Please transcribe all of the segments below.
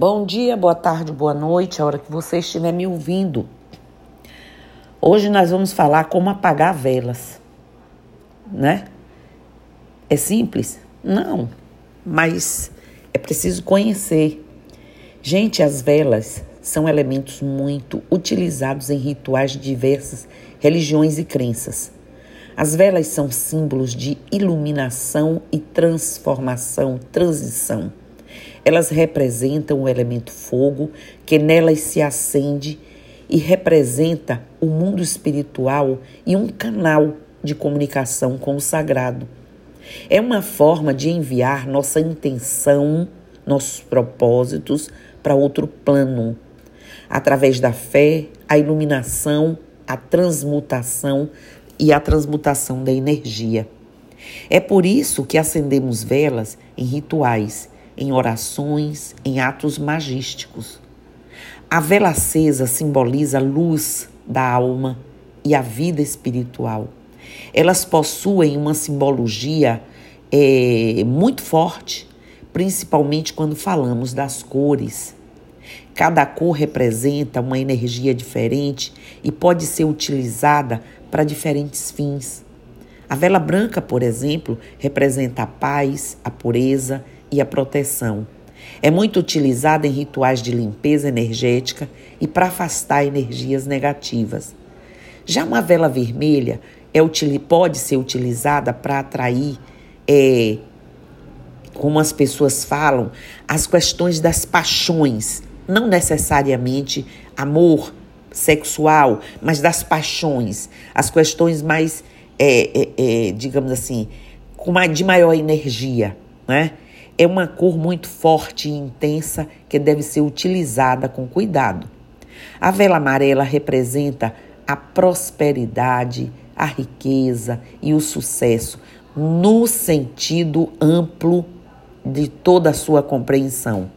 Bom dia, boa tarde, boa noite, a hora que você estiver me ouvindo. Hoje nós vamos falar como apagar velas, né? É simples? Não, mas é preciso conhecer. Gente, as velas são elementos muito utilizados em rituais de diversas religiões e crenças. As velas são símbolos de iluminação e transformação, transição. Elas representam o elemento fogo que nelas se acende e representa o mundo espiritual e um canal de comunicação com o sagrado. É uma forma de enviar nossa intenção, nossos propósitos para outro plano, através da fé, a iluminação, a transmutação e a transmutação da energia. É por isso que acendemos velas em rituais em orações, em atos magísticos. A vela acesa simboliza a luz da alma e a vida espiritual. Elas possuem uma simbologia é, muito forte, principalmente quando falamos das cores. Cada cor representa uma energia diferente e pode ser utilizada para diferentes fins. A vela branca, por exemplo, representa a paz, a pureza e a proteção. É muito utilizada em rituais de limpeza energética e para afastar energias negativas. Já uma vela vermelha é, pode ser utilizada para atrair, é, como as pessoas falam, as questões das paixões, não necessariamente amor sexual, mas das paixões, as questões mais, é, é, é digamos assim, com uma, de maior energia, né? É uma cor muito forte e intensa que deve ser utilizada com cuidado. A vela amarela representa a prosperidade, a riqueza e o sucesso no sentido amplo de toda a sua compreensão.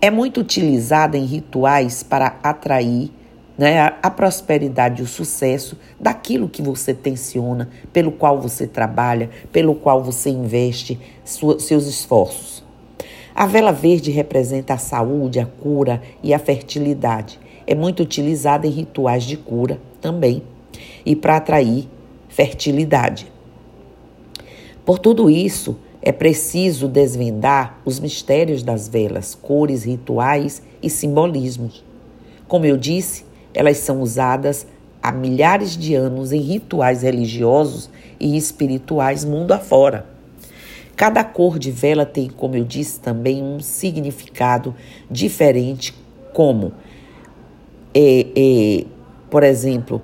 É muito utilizada em rituais para atrair né, a, prosperidade e o sucesso daquilo que você tensiona, pelo qual você trabalha, pelo qual você investe sua, seus esforços. A vela verde representa a saúde, a cura e a fertilidade. É muito utilizada em rituais de cura também e para atrair fertilidade. Por tudo isso, é preciso desvendar os mistérios das velas, cores, rituais e simbolismos. Como eu disse, elas são usadas há milhares de anos em rituais religiosos e espirituais mundo afora. Cada cor de vela tem, como eu disse, também um significado diferente, como, é, é, por exemplo,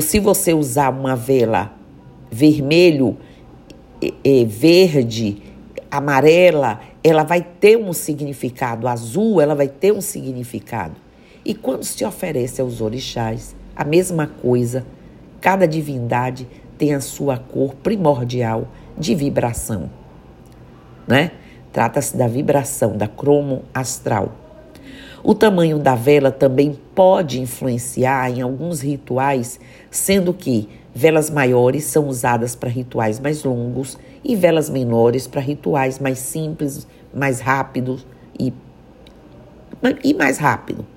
se você usar uma vela vermelho, é, verde, amarela, ela vai ter um significado. Azul, ela vai ter um significado. E quando se oferece aos orixás, a mesma coisa, cada divindade tem a sua cor primordial de vibração, né? Trata-se da vibração, da cromo astral. O tamanho da vela também pode influenciar em alguns rituais, sendo que velas maiores são usadas para rituais mais longos e velas menores para rituais mais simples, mais rápidos e, e mais rápido.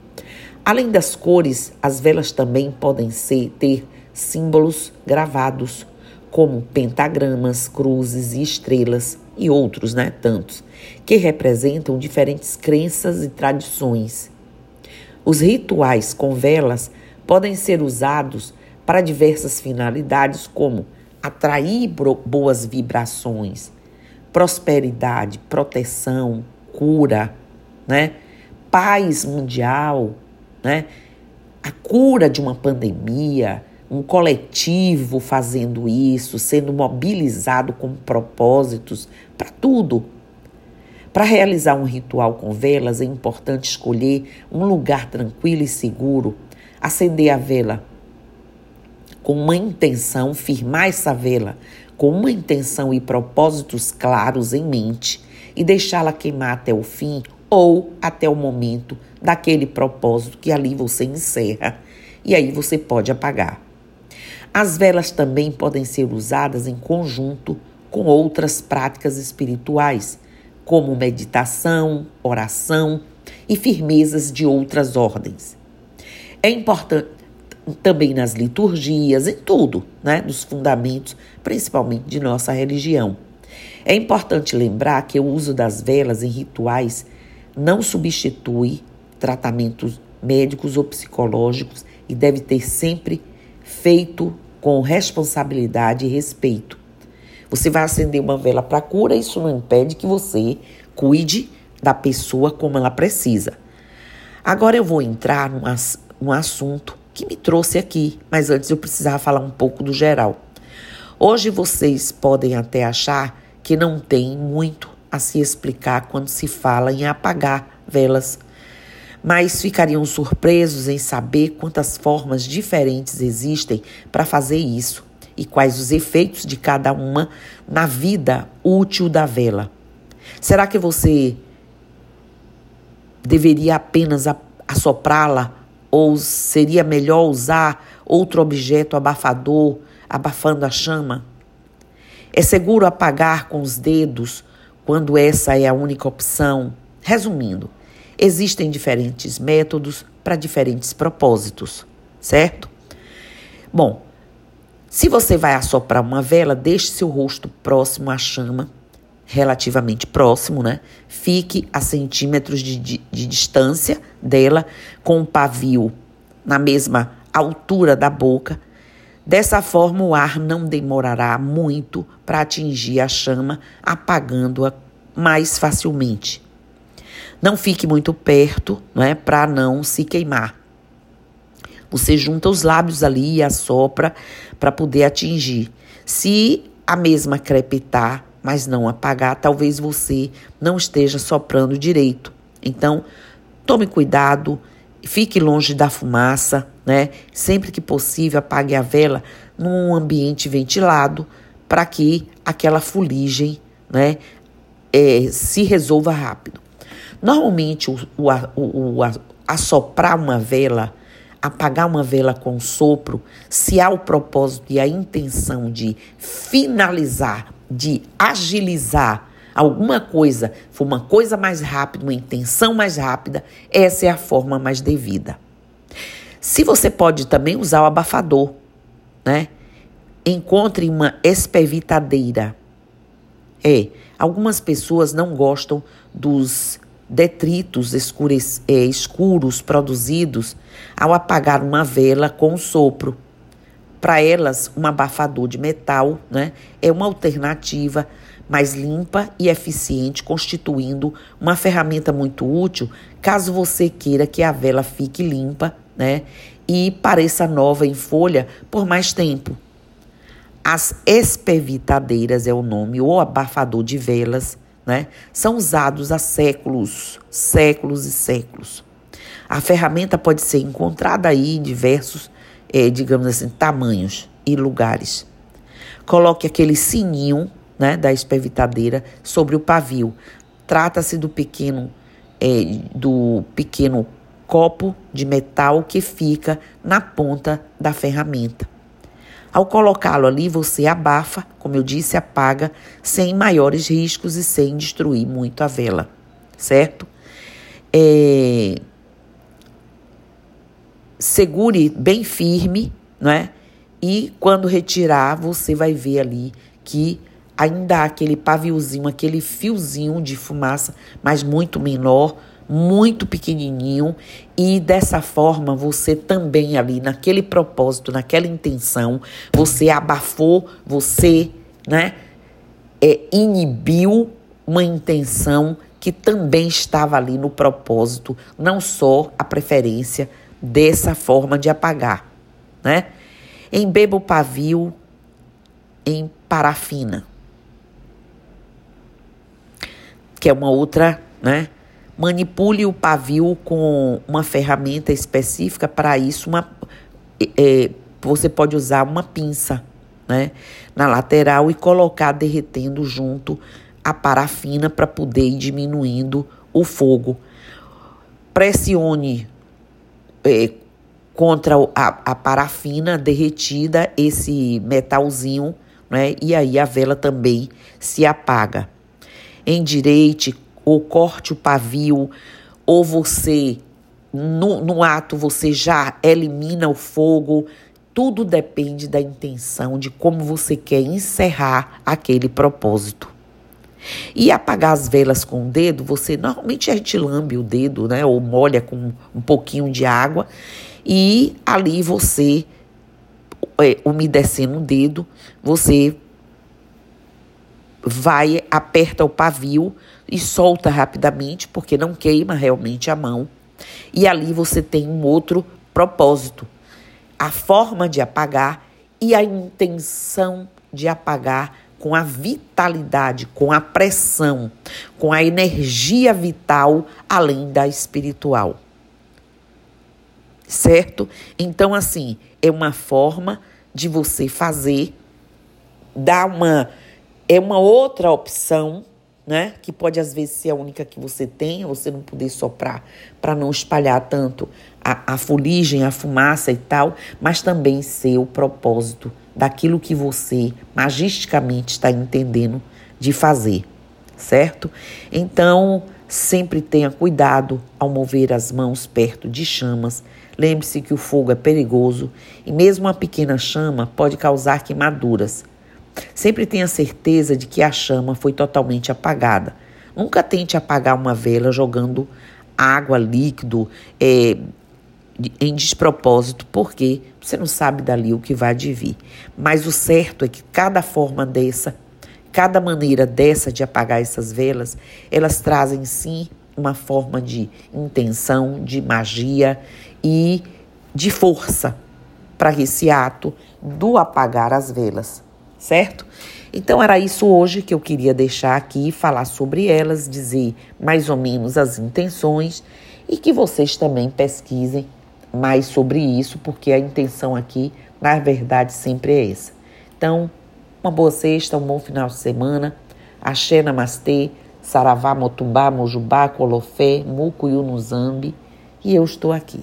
Além das cores, as velas também podem ser, ter símbolos gravados, como pentagramas, cruzes e estrelas, e outros, né, tantos, que representam diferentes crenças e tradições. Os rituais com velas podem ser usados para diversas finalidades, como atrair boas vibrações, prosperidade, proteção, cura, né? paz mundial, né? A cura de uma pandemia, um coletivo fazendo isso, sendo mobilizado com propósitos para tudo. Para realizar um ritual com velas é importante escolher um lugar tranquilo e seguro, acender a vela com uma intenção, firmar essa vela com uma intenção e propósitos claros em mente e deixá-la queimar até o fim ou até o momento daquele propósito que ali você encerra e aí você pode apagar. As velas também podem ser usadas em conjunto com outras práticas espirituais, como meditação, oração e firmezas de outras ordens. É importante também nas liturgias, em tudo, né, nos fundamentos, principalmente de nossa religião. É importante lembrar que o uso das velas em rituais não substitui tratamentos médicos ou psicológicos e deve ter sempre feito com responsabilidade e respeito. Você vai acender uma vela para cura, isso não impede que você cuide da pessoa como ela precisa. Agora eu vou entrar num, num assunto que me trouxe aqui, mas antes eu precisava falar um pouco do geral. Hoje vocês podem até achar que não tem muito a se explicar quando se fala em apagar velas, mas ficariam surpresos em saber quantas formas diferentes existem para fazer isso e quais os efeitos de cada uma na vida útil da vela. Será que você deveria apenas assoprá-la ou seria melhor usar outro objeto abafador, abafando a chama? É seguro apagar com os dedos quando essa é a única opção? Resumindo, existem diferentes métodos para diferentes propósitos, certo? Bom, se você vai assoprar uma vela, deixe seu rosto próximo à chama, relativamente próximo, né? Fique a centímetros de, de, de distância dela, com o pavio na mesma altura da boca Dessa forma, o ar não demorará muito para atingir a chama, apagando-a mais facilmente. Não fique muito perto, não é, para não se queimar. Você junta os lábios ali e assopra para poder atingir. Se a mesma crepitar, mas não apagar, talvez você não esteja soprando direito. Então, tome cuidado, fique longe da fumaça, né? Sempre que possível, apague a vela num ambiente ventilado para que aquela fuligem, né, é, se resolva rápido. Normalmente, o, o, o, o assoprar uma vela, apagar uma vela com sopro, se há o propósito e a intenção de finalizar, de agilizar alguma coisa, for uma coisa mais rápida, uma intenção mais rápida, essa é a forma mais devida. Se você pode também usar o abafador, né? Encontre uma espevitadeira. É, algumas pessoas não gostam dos detritos escures, é, escuros produzidos ao apagar uma vela com sopro. Para elas, um abafador de metal né, é uma alternativa mais limpa e eficiente, constituindo uma ferramenta muito útil caso você queira que a vela fique limpa né? E pareça nova em folha por mais tempo. As espevitadeiras é o nome, ou abafador de velas, né? São usados há séculos, séculos e séculos. A ferramenta pode ser encontrada aí em diversos, é, digamos assim, tamanhos e lugares. Coloque aquele sininho né, da espevitadeira sobre o pavio. Trata-se do pequeno, é, do pequeno copo de metal que fica na ponta da ferramenta. Ao colocá-lo ali, você abafa, como eu disse, apaga sem maiores riscos e sem destruir muito a vela, certo? É... Segure bem firme, não é? E quando retirar, você vai ver ali que ainda há aquele paviozinho, aquele fiozinho de fumaça, mas muito menor, muito pequenininho e dessa forma você também ali naquele propósito, naquela intenção, você abafou, você, né, é, inibiu uma intenção que também estava ali no propósito, não só a preferência dessa forma de apagar, né? Embeba o pavio em parafina, que é uma outra, né? Manipule o pavio com uma ferramenta específica para isso. Uma, é, você pode usar uma pinça né, na lateral e colocar derretendo junto a parafina para poder ir diminuindo o fogo. Pressione é, contra a, a, parafina derretida esse metalzinho, né, e aí a vela também se apaga. Endireite ou corte o pavio, ou você, no, no ato, você já elimina o fogo. Tudo depende da intenção, de como você quer encerrar aquele propósito. E apagar as velas com o dedo, você normalmente a gente lambe o dedo, né? Ou molha com um pouquinho de água. E ali você, é, umedecendo o dedo, você vai, aperta o pavio e solta rapidamente, porque não queima realmente a mão. E ali você tem um outro propósito. A forma de apagar e a intenção de apagar com a vitalidade, com a pressão, com a energia vital além da espiritual. Certo? Então, assim, é uma forma de você fazer, dar uma. É uma outra opção, né? Que pode às vezes ser a única que você tem, você não poder soprar para não espalhar tanto a, a fuligem, a fumaça e tal, mas também ser o propósito daquilo que você magisticamente está entendendo de fazer, certo? Então, sempre tenha cuidado ao mover as mãos perto de chamas. Lembre-se que o fogo é perigoso e mesmo uma pequena chama pode causar queimaduras. Sempre tenha certeza de que a chama foi totalmente apagada. Nunca tente apagar uma vela jogando água, líquido, é, em despropósito, porque você não sabe dali o que vai vir. Mas o certo é que cada forma dessa, cada maneira dessa de apagar essas velas, elas trazem sim uma forma de intenção, de magia e de força para esse ato do apagar as velas, certo? Então era isso hoje que eu queria deixar aqui, falar sobre elas, dizer mais ou menos as intenções e que vocês também pesquisem mais sobre isso, porque a intenção aqui, na verdade, sempre é essa. Então, uma boa sexta, um bom final de semana. Axé Namastê, Saravá, Motumbá, Mojubá, Colofé, Muco e. E eu estou aqui.